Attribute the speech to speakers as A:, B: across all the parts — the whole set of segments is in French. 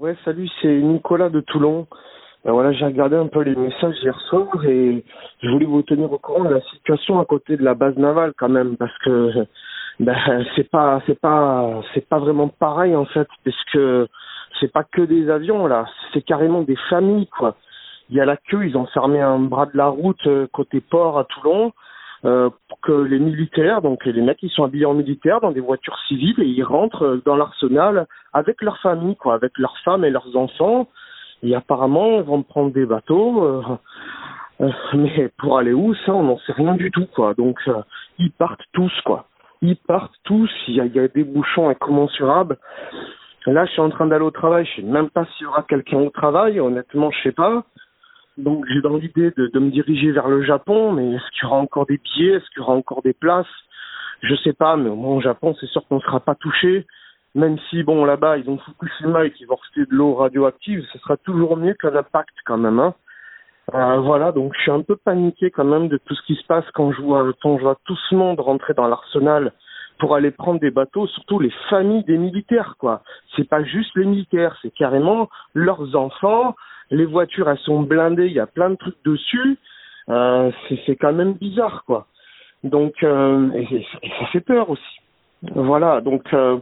A: Ouais, salut, c'est Nicolas de Toulon. Ben voilà, j'ai regardé un peu les messages hier soir et je voulais vous tenir au courant de la situation à côté de la base navale quand même parce que ben c'est pas c'est pas c'est pas vraiment pareil en fait parce que c'est pas que des avions là, c'est carrément des familles quoi. Il y a la queue, ils ont fermé un bras de la route euh, côté port à Toulon euh, que les militaires, donc les mecs qui sont habillés en militaire dans des voitures civiles et ils rentrent dans l'arsenal avec leur famille, quoi, avec leurs femmes et leurs enfants. Et apparemment, ils vont prendre des bateaux. Euh, euh, mais pour aller où, ça, on n'en sait rien du tout, quoi. Donc, ils partent tous, quoi. Ils partent tous. Il y a, des bouchons incommensurables. Là, je suis en train d'aller au travail. Je sais même pas s'il y aura quelqu'un au travail. Honnêtement, je sais pas. Donc j'ai dans l'idée de, de, me diriger vers le Japon, mais est-ce qu'il y aura encore des billets? Est-ce qu'il y aura encore des places? Je sais pas, mais au moins au Japon, c'est sûr qu'on ne sera pas touché. Même si, bon, là-bas, ils ont Fukushima et qu'ils vont rester de l'eau radioactive, ce sera toujours mieux qu'un impact quand même. Hein. Euh, voilà, donc je suis un peu paniqué quand même de tout ce qui se passe quand je vois, quand je vois tout ce monde rentrer dans l'arsenal pour aller prendre des bateaux, surtout les familles des militaires, quoi. C'est pas juste les militaires, c'est carrément leurs enfants, les voitures elles sont blindées, il y a plein de trucs dessus, euh, c'est quand même bizarre quoi. Donc euh, et, ça fait peur aussi. Voilà, donc euh,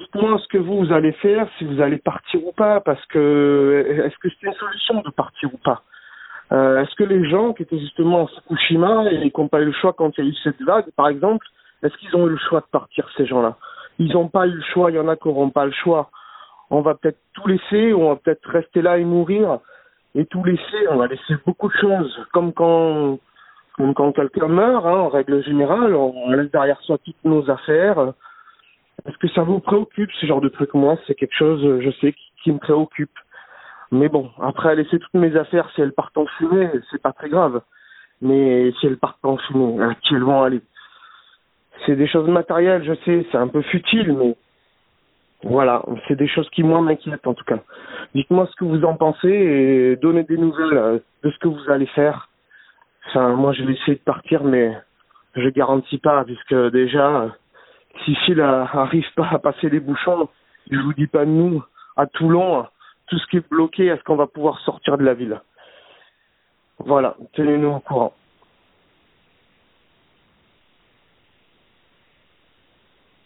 A: dites-moi ce que vous, allez faire, si vous allez partir ou pas, parce que est-ce que c'est une solution de partir ou pas? Est-ce que les gens qui étaient justement en Fukushima et qui n'ont pas eu le choix quand il y a eu cette vague, par exemple, est-ce qu'ils ont eu le choix de partir ces gens-là? Ils n'ont pas eu le choix, il y en a qui n'auront pas le choix on va peut-être tout laisser, on va peut-être rester là et mourir, et tout laisser, on va laisser beaucoup de choses, comme quand, comme quand quelqu'un meurt, hein, en règle générale, on laisse derrière soi toutes nos affaires. Est-ce que ça vous préoccupe, ce genre de truc? Moi, c'est quelque chose, je sais, qui, me préoccupe. Mais bon, après, laisser toutes mes affaires, si elles partent en fumée, c'est pas très grave. Mais si elles partent en fumée, à qui elles vont aller C'est des choses matérielles, je sais, c'est un peu futile, mais voilà, c'est des choses qui moi m'inquiètent en tout cas. Dites-moi ce que vous en pensez et donnez des nouvelles euh, de ce que vous allez faire. Enfin, moi je vais essayer de partir, mais je garantis pas, puisque déjà, si Phil arrive pas à passer les bouchons, je vous dis pas nous, à Toulon, tout ce qui est bloqué, est-ce qu'on va pouvoir sortir de la ville? Voilà, tenez-nous au courant.